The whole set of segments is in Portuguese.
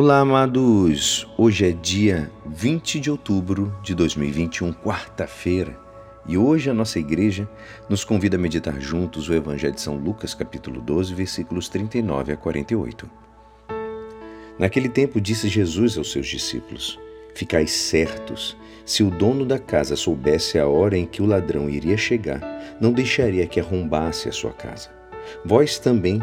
Olá, amados! Hoje é dia 20 de outubro de 2021, quarta-feira, e hoje a nossa igreja nos convida a meditar juntos o Evangelho de São Lucas, capítulo 12, versículos 39 a 48. Naquele tempo disse Jesus aos seus discípulos: Ficai certos, se o dono da casa soubesse a hora em que o ladrão iria chegar, não deixaria que arrombasse a sua casa. Vós também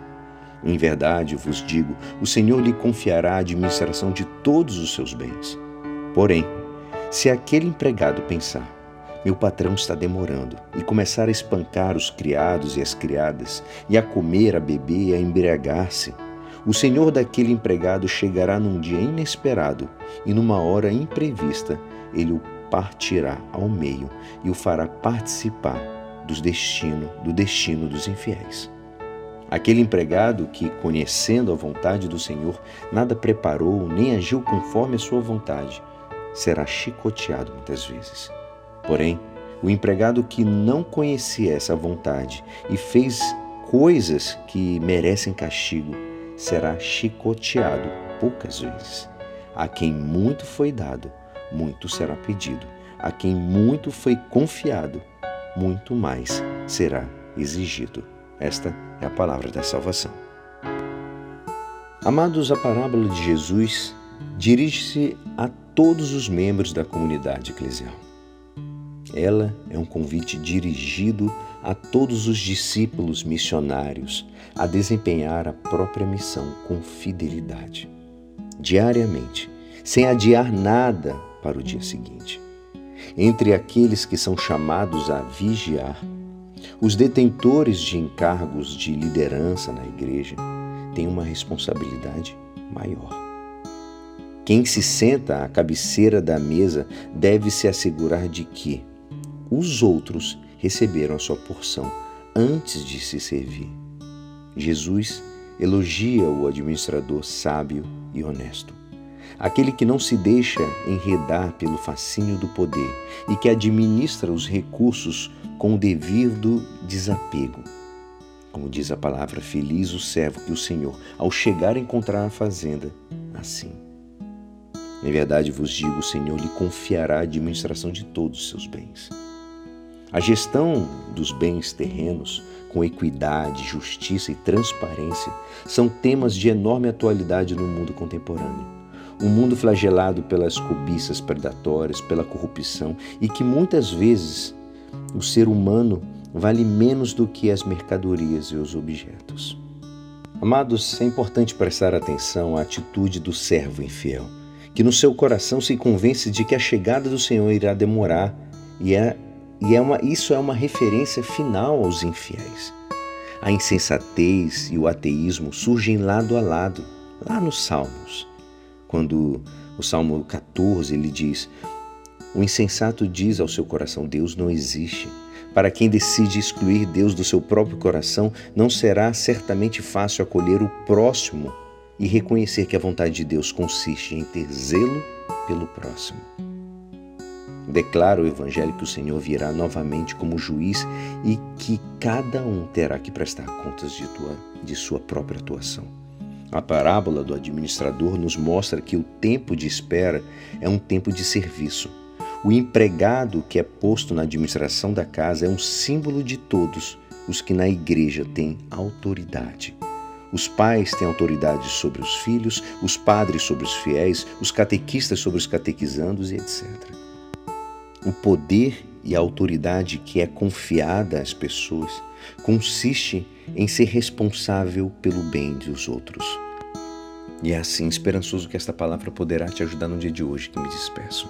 Em verdade vos digo: o Senhor lhe confiará a administração de todos os seus bens. Porém, se aquele empregado pensar, meu patrão está demorando, e começar a espancar os criados e as criadas, e a comer, a beber e a embriagar-se, o senhor daquele empregado chegará num dia inesperado e numa hora imprevista, ele o partirá ao meio e o fará participar dos destino, do destino dos infiéis. Aquele empregado que, conhecendo a vontade do Senhor, nada preparou nem agiu conforme a sua vontade, será chicoteado muitas vezes. Porém, o empregado que não conhecia essa vontade e fez coisas que merecem castigo, será chicoteado poucas vezes. A quem muito foi dado, muito será pedido. A quem muito foi confiado, muito mais será exigido. Esta é a palavra da salvação. Amados, a parábola de Jesus dirige-se a todos os membros da comunidade eclesial. Ela é um convite dirigido a todos os discípulos missionários a desempenhar a própria missão com fidelidade, diariamente, sem adiar nada para o dia seguinte. Entre aqueles que são chamados a vigiar, os detentores de encargos de liderança na igreja têm uma responsabilidade maior. Quem se senta à cabeceira da mesa deve se assegurar de que os outros receberam a sua porção antes de se servir. Jesus elogia o administrador sábio e honesto aquele que não se deixa enredar pelo fascínio do poder e que administra os recursos com o devido desapego. Como diz a palavra, feliz o servo que o Senhor, ao chegar, encontrar a fazenda assim. Em verdade vos digo, o Senhor lhe confiará a administração de todos os seus bens. A gestão dos bens terrenos, com equidade, justiça e transparência, são temas de enorme atualidade no mundo contemporâneo um mundo flagelado pelas cobiças predatórias, pela corrupção e que muitas vezes o ser humano vale menos do que as mercadorias e os objetos. Amados, é importante prestar atenção à atitude do servo infiel, que no seu coração se convence de que a chegada do Senhor irá demorar e, é, e é uma, isso é uma referência final aos infiéis. A insensatez e o ateísmo surgem lado a lado, lá nos Salmos quando o Salmo 14 ele diz: O insensato diz ao seu coração: Deus não existe. Para quem decide excluir Deus do seu próprio coração, não será certamente fácil acolher o próximo e reconhecer que a vontade de Deus consiste em ter zelo pelo próximo. Declara o Evangelho que o Senhor virá novamente como juiz e que cada um terá que prestar contas de, tua, de sua própria atuação. A parábola do administrador nos mostra que o tempo de espera é um tempo de serviço. O empregado que é posto na administração da casa é um símbolo de todos os que na igreja têm autoridade. Os pais têm autoridade sobre os filhos, os padres sobre os fiéis, os catequistas sobre os catequizandos e etc. O poder e a autoridade que é confiada às pessoas consiste em ser responsável pelo bem dos outros. E é assim, esperançoso que esta palavra poderá te ajudar no dia de hoje que me despeço.